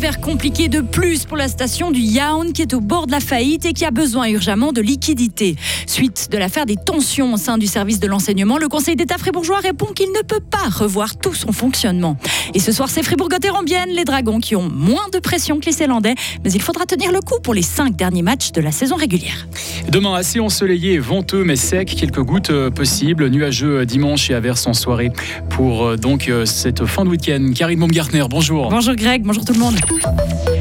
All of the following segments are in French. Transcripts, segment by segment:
hiver compliqué de plus pour la station du Yaoun qui est au bord de la faillite et qui a besoin urgemment de liquidités. Suite de l'affaire des tensions au sein du service de l'enseignement, le Conseil d'État fribourgeois répond qu'il ne peut pas revoir tout son fonctionnement. Et ce soir, c'est Fribourg-Gotteron-Bienne, les Dragons qui ont moins de pression que les Célandais, mais il faudra tenir le coup pour les cinq derniers matchs de la saison régulière. Demain, assez ensoleillé, venteux mais sec, quelques gouttes euh, possibles, nuageux euh, dimanche et averses en soirée pour euh, donc cette fin de week-end. Karine Baumgartner, bonjour. Bonjour Greg, bonjour tout le monde. Thank you.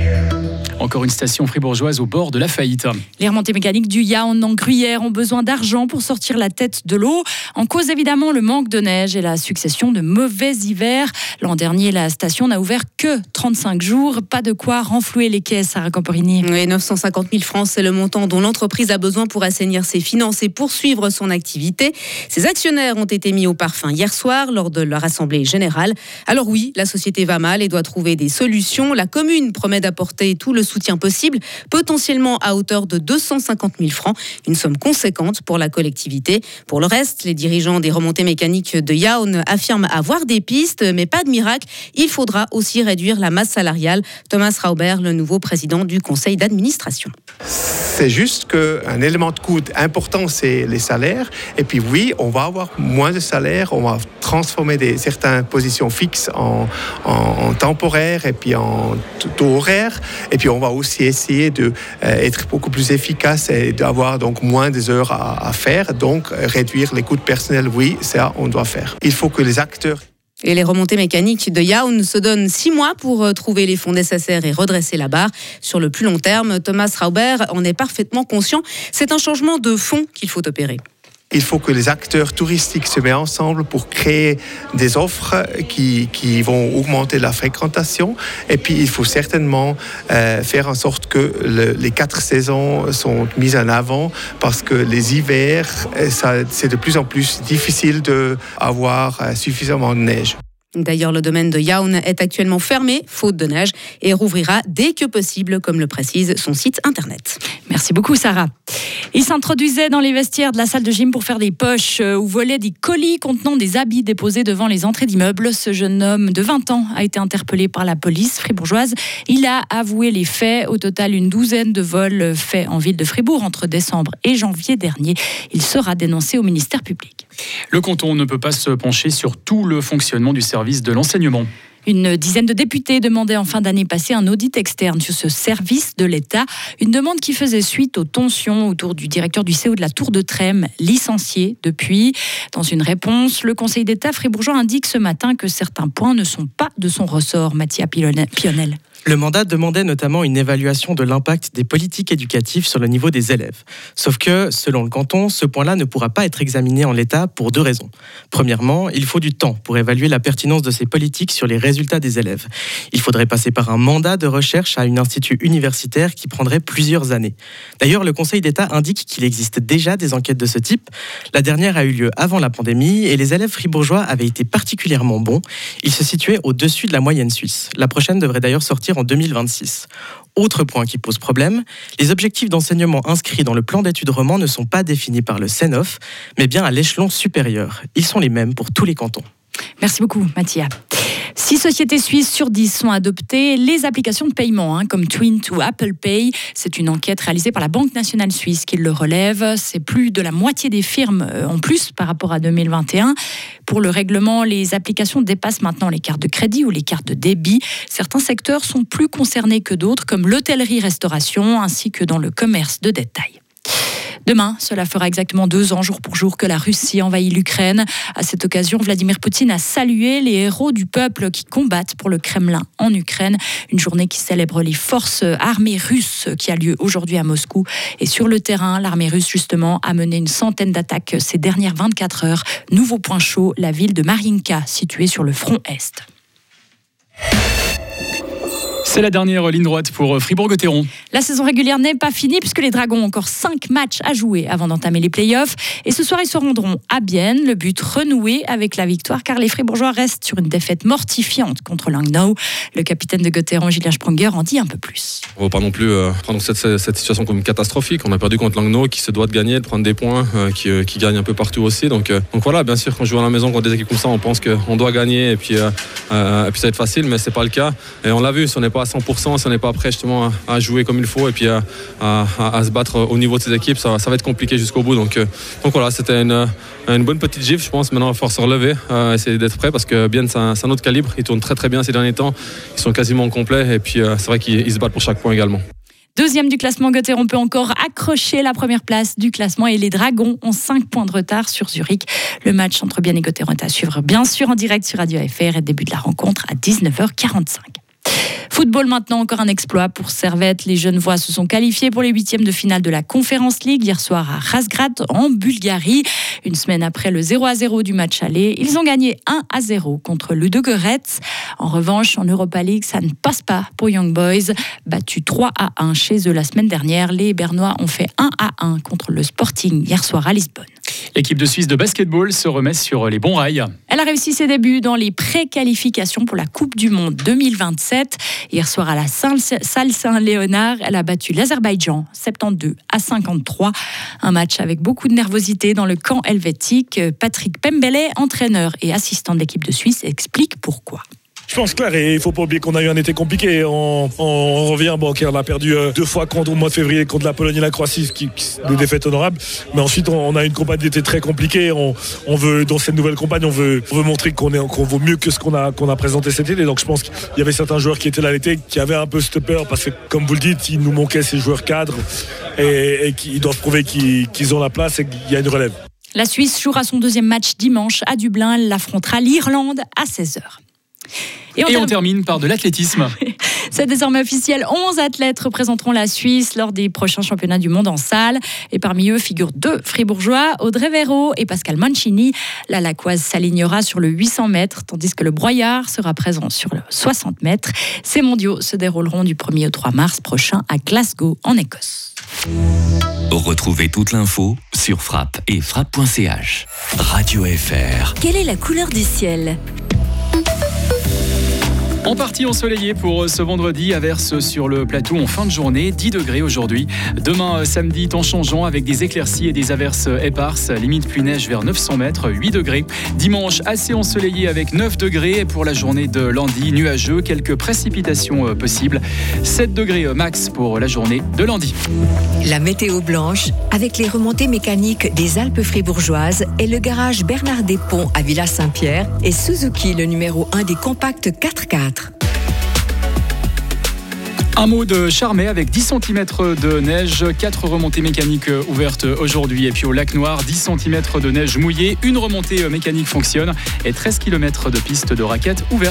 Encore une station fribourgeoise au bord de la faillite. Les remontées mécaniques du Yaon en Gruyère ont besoin d'argent pour sortir la tête de l'eau. En cause évidemment le manque de neige et la succession de mauvais hivers. L'an dernier, la station n'a ouvert que 35 jours. Pas de quoi renflouer les caisses, Sarah Camporini. Oui, 950 000 francs, c'est le montant dont l'entreprise a besoin pour assainir ses finances et poursuivre son activité. Ses actionnaires ont été mis au parfum hier soir lors de leur assemblée générale. Alors oui, la société va mal et doit trouver des solutions. La commune promet d'apporter tout le soutien possible, potentiellement à hauteur de 250 000 francs, une somme conséquente pour la collectivité. Pour le reste, les dirigeants des remontées mécaniques de Yaoun affirment avoir des pistes, mais pas de miracle. Il faudra aussi réduire la masse salariale. Thomas Rauber, le nouveau président du conseil d'administration. C'est juste qu'un élément de coût important, c'est les salaires. Et puis oui, on va avoir moins de salaires, on va transformer des, certaines positions fixes en, en, temporaire et puis en taux horaire. Et puis on va aussi essayer d'être euh, beaucoup plus efficace et d'avoir donc moins des heures à, faire. Donc réduire les coûts de personnel, oui, ça on doit faire. Il faut que les acteurs et les remontées mécaniques de Yaoun se donnent six mois pour euh, trouver les fonds nécessaires et redresser la barre. Sur le plus long terme, Thomas Rauber en est parfaitement conscient. C'est un changement de fond qu'il faut opérer. Il faut que les acteurs touristiques se mettent ensemble pour créer des offres qui, qui vont augmenter la fréquentation. Et puis, il faut certainement euh, faire en sorte que le, les quatre saisons sont mises en avant parce que les hivers, euh, c'est de plus en plus difficile d'avoir euh, suffisamment de neige. D'ailleurs, le domaine de Yaoun est actuellement fermé, faute de neige, et rouvrira dès que possible, comme le précise son site internet. Merci beaucoup, Sarah. Il s'introduisait dans les vestiaires de la salle de gym pour faire des poches euh, ou voler des colis contenant des habits déposés devant les entrées d'immeubles. Ce jeune homme de 20 ans a été interpellé par la police fribourgeoise. Il a avoué les faits. Au total, une douzaine de vols faits en ville de Fribourg entre décembre et janvier dernier. Il sera dénoncé au ministère public. Le canton ne peut pas se pencher sur tout le fonctionnement du service de l'enseignement. Une dizaine de députés demandaient en fin d'année passée un audit externe sur ce service de l'État, une demande qui faisait suite aux tensions autour du directeur du CO de la Tour de Trême, licencié depuis. Dans une réponse, le Conseil d'État fribourgeois indique ce matin que certains points ne sont pas de son ressort, Mathia Pionel. Le mandat demandait notamment une évaluation de l'impact des politiques éducatives sur le niveau des élèves. Sauf que, selon le canton, ce point-là ne pourra pas être examiné en l'état pour deux raisons. Premièrement, il faut du temps pour évaluer la pertinence de ces politiques sur les résultats des élèves. Il faudrait passer par un mandat de recherche à un institut universitaire qui prendrait plusieurs années. D'ailleurs, le Conseil d'État indique qu'il existe déjà des enquêtes de ce type. La dernière a eu lieu avant la pandémie et les élèves fribourgeois avaient été particulièrement bons. Ils se situaient au-dessus de la moyenne suisse. La prochaine devrait d'ailleurs sortir en 2026. Autre point qui pose problème, les objectifs d'enseignement inscrits dans le plan d'études roman ne sont pas définis par le CENOF, mais bien à l'échelon supérieur. Ils sont les mêmes pour tous les cantons. Merci beaucoup, Mathia. Six sociétés suisses sur 10 sont adoptées les applications de paiement, hein, comme Twint ou Apple Pay. C'est une enquête réalisée par la Banque nationale suisse qui le relève. C'est plus de la moitié des firmes euh, en plus par rapport à 2021. Pour le règlement, les applications dépassent maintenant les cartes de crédit ou les cartes de débit. Certains secteurs sont plus concernés que d'autres, comme l'hôtellerie-restauration ainsi que dans le commerce de détail. Demain, cela fera exactement deux ans, jour pour jour, que la Russie envahit l'Ukraine. À cette occasion, Vladimir Poutine a salué les héros du peuple qui combattent pour le Kremlin en Ukraine. Une journée qui célèbre les forces armées russes qui a lieu aujourd'hui à Moscou. Et sur le terrain, l'armée russe, justement, a mené une centaine d'attaques ces dernières 24 heures. Nouveau point chaud, la ville de Marinka, située sur le front Est. C'est la dernière ligne droite pour euh, Fribourg-Gotteron. La saison régulière n'est pas finie puisque les Dragons ont encore 5 matchs à jouer avant d'entamer les playoffs. Et ce soir, ils se rendront à Bienne, le but renoué avec la victoire car les Fribourgeois restent sur une défaite mortifiante contre Langnau. Le capitaine de Gotteron, Julien Sprunger, en dit un peu plus. On ne va pas non plus euh, prendre cette, situation comme catastrophique. On a perdu contre Langnau qui se doit de gagner, de prendre des points, euh, qui, gagne un peu partout aussi. Donc, donc voilà, bien sûr, quand je joue à la maison contre des équipes comme ça, on pense qu'on doit gagner et puis, et puis ça va être facile, mais c'est pas le cas. Et on l'a vu, ce n'est pas à 100%, si on n'est pas prêt justement à, jouer comme il faut et puis à, se battre au niveau de ces équipes, ça, va être compliqué jusqu'au bout. Donc, donc voilà, c'était une, bonne petite gifle, je pense. Maintenant, il va falloir se relever, essayer d'être prêt parce que bien c'est un, autre calibre. Ils tournent très très bien ces derniers temps. Ils sont quasiment complets et puis c'est vrai qu'ils se battent pour chaque point également. Deuxième du classement, on peut encore accrocher la première place du classement et les Dragons ont 5 points de retard sur Zurich. Le match entre Bien et Gotteron est à suivre bien sûr en direct sur Radio FR et début de la rencontre à 19h45. Football maintenant, encore un exploit pour Servette. Les jeunes voix se sont qualifiés pour les huitièmes de finale de la Conférence League hier soir à Razgrad en Bulgarie. Une semaine après le 0 à 0 du match aller, ils ont gagné 1 à 0 contre Ludogorets. En revanche, en Europa League, ça ne passe pas pour Young Boys. Battu 3 à 1 chez eux la semaine dernière, les Bernois ont fait 1 à 1 contre le Sporting hier soir à Lisbonne. L'équipe de Suisse de basketball se remet sur les bons rails. Elle a réussi ses débuts dans les pré-qualifications pour la Coupe du Monde 2027. Hier soir à la salle Saint-Léonard, elle a battu l'Azerbaïdjan 72 à 53. Un match avec beaucoup de nervosité dans le camp helvétique. Patrick Pembele, entraîneur et assistant de l'équipe de Suisse, explique pourquoi. Je pense clair et il faut pas oublier qu'on a eu un été compliqué. On, revient, bon, on a perdu euh, deux fois contre au mois de février contre la Pologne et la Croatie, qui, des défaites honorables. Mais ensuite, on, a une campagne d'été très compliquée. On, veut, dans cette nouvelle campagne, on veut, montrer qu'on est, qu'on vaut mieux que ce qu'on a, présenté cet été. Donc, je pense qu'il y avait certains joueurs qui étaient là l'été, qui avaient un peu cette peur parce que, comme vous le dites, il nous manquait ces joueurs cadres et, et qui doivent prouver qu'ils ont la place et qu'il y a une relève. La Suisse jouera son deuxième match dimanche à Dublin. Elle affrontera l'Irlande à 16h. Et on, termine par de l'athlétisme. C'est désormais officiel. 11 athlètes représenteront la Suisse lors des prochains championnats du monde en salle. Et parmi eux figurent deux fribourgeois, Audrey Véro et Pascal Mancini. La Lacoise s'alignera sur le 800 mètres, tandis que le Broyard sera présent sur le 60 mètres. Ces mondiaux se dérouleront du 1er au 3 mars prochain à Glasgow, en Écosse. Retrouvez toute l'info sur frappe et frappe.ch. Radio FR. Quelle est la couleur du ciel? En partie ensoleillé pour ce vendredi, averse sur le plateau en fin de journée, 10 degrés aujourd'hui. Demain, samedi, temps changeant avec des éclaircies et des averses éparses, limite pluie-neige vers 900 mètres, 8 degrés. Dimanche, assez ensoleillé avec 9 degrés. Pour la journée de lundi, nuageux, quelques précipitations euh, possibles. 7 degrés euh, max pour la journée de lundi. La météo blanche, avec les remontées mécaniques des Alpes fribourgeoises et le garage Bernard Ponts à Villa Saint-Pierre et Suzuki, le numéro 1 des compacts 4x4. Un mot de Charmé avec 10 cm de neige, 4 remontées mécaniques ouvertes aujourd'hui. Et puis au lac Noir, 10 cm de neige mouillée, une remontée mécanique fonctionne et 13 km de piste de raquettes ouvertes.